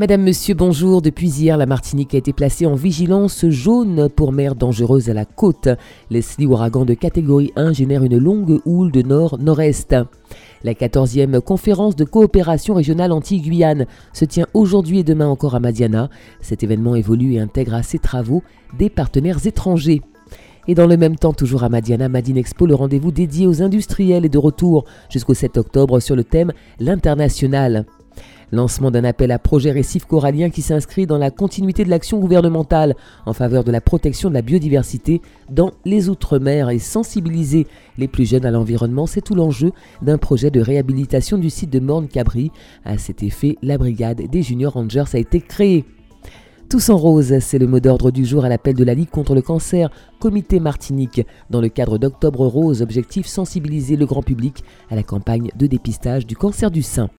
Madame, Monsieur, bonjour. Depuis hier, la Martinique a été placée en vigilance jaune pour mer dangereuse à la côte. Leslie ouragan de catégorie 1 génère une longue houle de nord-nord-est. La 14e conférence de coopération régionale anti-Guyane se tient aujourd'hui et demain encore à Madiana. Cet événement évolue et intègre à ses travaux des partenaires étrangers. Et dans le même temps, toujours à Madiana, Madine Expo, le rendez-vous dédié aux industriels est de retour jusqu'au 7 octobre sur le thème L'international. Lancement d'un appel à projet récif corallien qui s'inscrit dans la continuité de l'action gouvernementale en faveur de la protection de la biodiversité dans les Outre-mer et sensibiliser les plus jeunes à l'environnement, c'est tout l'enjeu d'un projet de réhabilitation du site de Morne-Cabri. À cet effet, la brigade des Junior Rangers a été créée. Tous en rose, c'est le mot d'ordre du jour à l'appel de la Ligue contre le cancer, Comité Martinique, dans le cadre d'Octobre Rose, objectif sensibiliser le grand public à la campagne de dépistage du cancer du sein.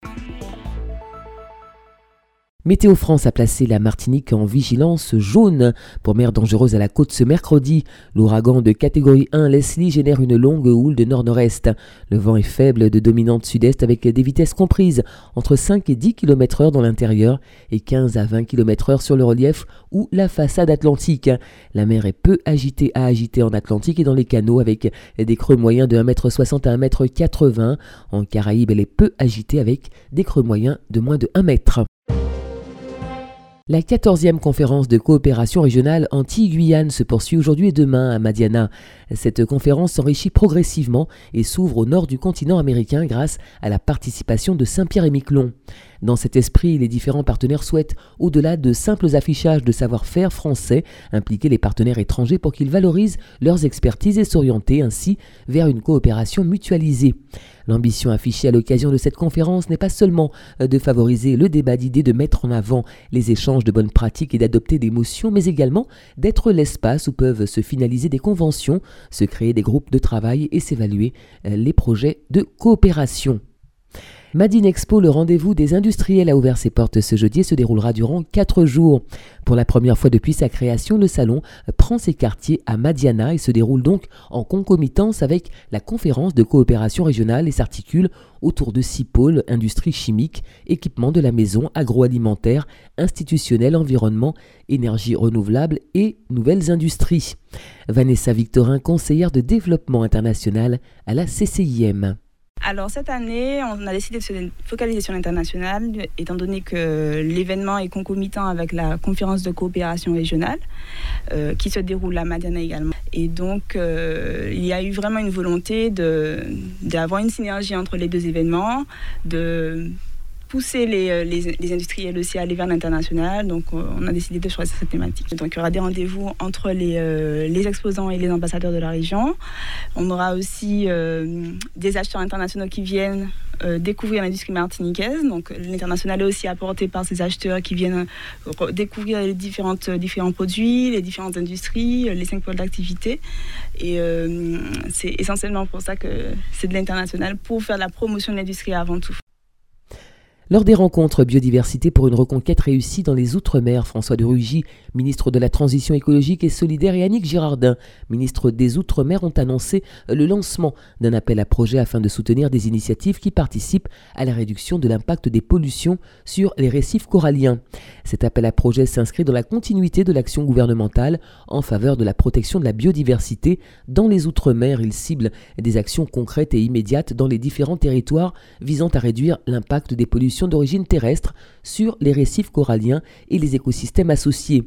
Météo France a placé la Martinique en vigilance jaune pour mer dangereuse à la côte ce mercredi. L'ouragan de catégorie 1 Leslie génère une longue houle de nord-nord-est. Le vent est faible de dominante sud-est avec des vitesses comprises entre 5 et 10 km/h dans l'intérieur et 15 à 20 km/h sur le relief ou la façade atlantique. La mer est peu agitée à agiter en Atlantique et dans les canaux avec des creux moyens de 1m60 à 1m80. En Caraïbes, elle est peu agitée avec des creux moyens de moins de 1 mètre. La 14e conférence de coopération régionale anti-Guyane se poursuit aujourd'hui et demain à Madiana. Cette conférence s'enrichit progressivement et s'ouvre au nord du continent américain grâce à la participation de Saint-Pierre et Miquelon. Dans cet esprit, les différents partenaires souhaitent, au-delà de simples affichages de savoir-faire français, impliquer les partenaires étrangers pour qu'ils valorisent leurs expertises et s'orienter ainsi vers une coopération mutualisée. L'ambition affichée à l'occasion de cette conférence n'est pas seulement de favoriser le débat d'idées, de mettre en avant les échanges de bonnes pratiques et d'adopter des motions, mais également d'être l'espace où peuvent se finaliser des conventions, se créer des groupes de travail et s'évaluer les projets de coopération. Madine Expo, le rendez-vous des industriels, a ouvert ses portes ce jeudi et se déroulera durant quatre jours. Pour la première fois depuis sa création, le salon prend ses quartiers à Madiana et se déroule donc en concomitance avec la conférence de coopération régionale et s'articule autour de six pôles industrie chimique, équipement de la maison, agroalimentaire, institutionnel, environnement, énergie renouvelable et nouvelles industries. Vanessa Victorin, conseillère de développement international à la CCIM. Alors cette année, on a décidé de se focaliser sur l'international, étant donné que l'événement est concomitant avec la conférence de coopération régionale, euh, qui se déroule à Madiana également. Et donc, euh, il y a eu vraiment une volonté d'avoir une synergie entre les deux événements, de pousser les, euh, les, les, industriels aussi à aller vers l'international. Donc, euh, on a décidé de choisir cette thématique. Donc, il y aura des rendez-vous entre les, euh, les exposants et les ambassadeurs de la région. On aura aussi des acheteurs internationaux qui viennent découvrir l'industrie martiniquaise. Donc, l'international est aussi apporté par ces acheteurs qui viennent découvrir les différentes, différents produits, les différentes industries, les cinq pôles d'activité. Et c'est essentiellement pour ça que c'est de l'international, pour faire la promotion de l'industrie avant tout. Lors des rencontres biodiversité pour une reconquête réussie dans les Outre-mer, François de Rugy, ministre de la Transition écologique et solidaire, et Annick Girardin, ministre des Outre-mer, ont annoncé le lancement d'un appel à projet afin de soutenir des initiatives qui participent à la réduction de l'impact des pollutions sur les récifs coralliens. Cet appel à projet s'inscrit dans la continuité de l'action gouvernementale en faveur de la protection de la biodiversité dans les Outre-mer. Il cible des actions concrètes et immédiates dans les différents territoires visant à réduire l'impact des pollutions d'origine terrestre sur les récifs coralliens et les écosystèmes associés.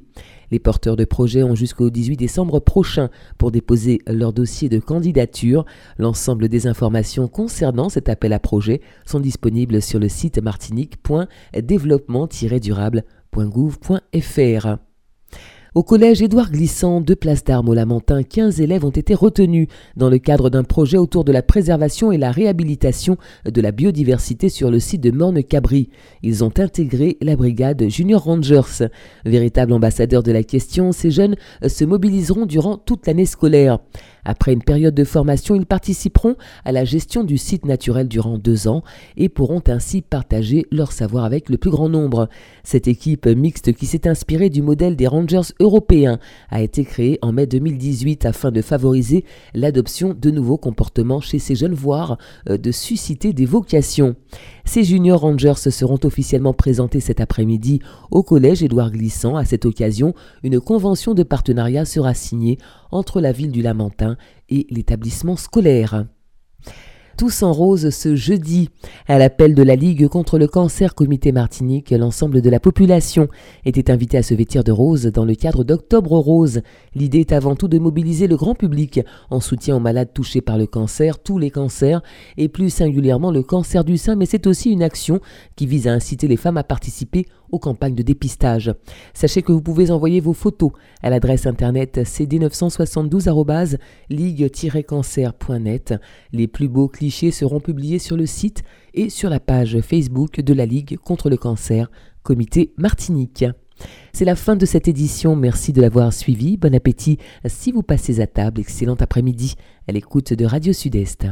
Les porteurs de projets ont jusqu'au 18 décembre prochain pour déposer leur dossier de candidature. L'ensemble des informations concernant cet appel à projet sont disponibles sur le site martinique.développement-durable.gouv.fr. Au collège Édouard Glissant, deux places d'armes au Lamentin, 15 élèves ont été retenus dans le cadre d'un projet autour de la préservation et la réhabilitation de la biodiversité sur le site de Morne-Cabri. Ils ont intégré la brigade Junior Rangers. Véritable ambassadeur de la question, ces jeunes se mobiliseront durant toute l'année scolaire. Après une période de formation, ils participeront à la gestion du site naturel durant deux ans et pourront ainsi partager leur savoir avec le plus grand nombre. Cette équipe mixte qui s'est inspirée du modèle des Rangers européens a été créée en mai 2018 afin de favoriser l'adoption de nouveaux comportements chez ces jeunes, voire euh, de susciter des vocations. Ces junior rangers seront officiellement présentés cet après-midi au collège Édouard Glissant. À cette occasion, une convention de partenariat sera signée entre la ville du Lamentin et l'établissement scolaire tous en rose ce jeudi. À l'appel de la Ligue contre le cancer Comité Martinique, l'ensemble de la population était invité à se vêtir de rose dans le cadre d'Octobre Rose. L'idée est avant tout de mobiliser le grand public en soutien aux malades touchés par le cancer, tous les cancers, et plus singulièrement le cancer du sein, mais c'est aussi une action qui vise à inciter les femmes à participer aux campagnes de dépistage. Sachez que vous pouvez envoyer vos photos à l'adresse internet cd972-ligue-cancer.net. Les plus beaux clichés seront publiés sur le site et sur la page Facebook de la Ligue contre le cancer, comité Martinique. C'est la fin de cette édition, merci de l'avoir suivi, bon appétit si vous passez à table, excellent après-midi à l'écoute de Radio Sud-Est.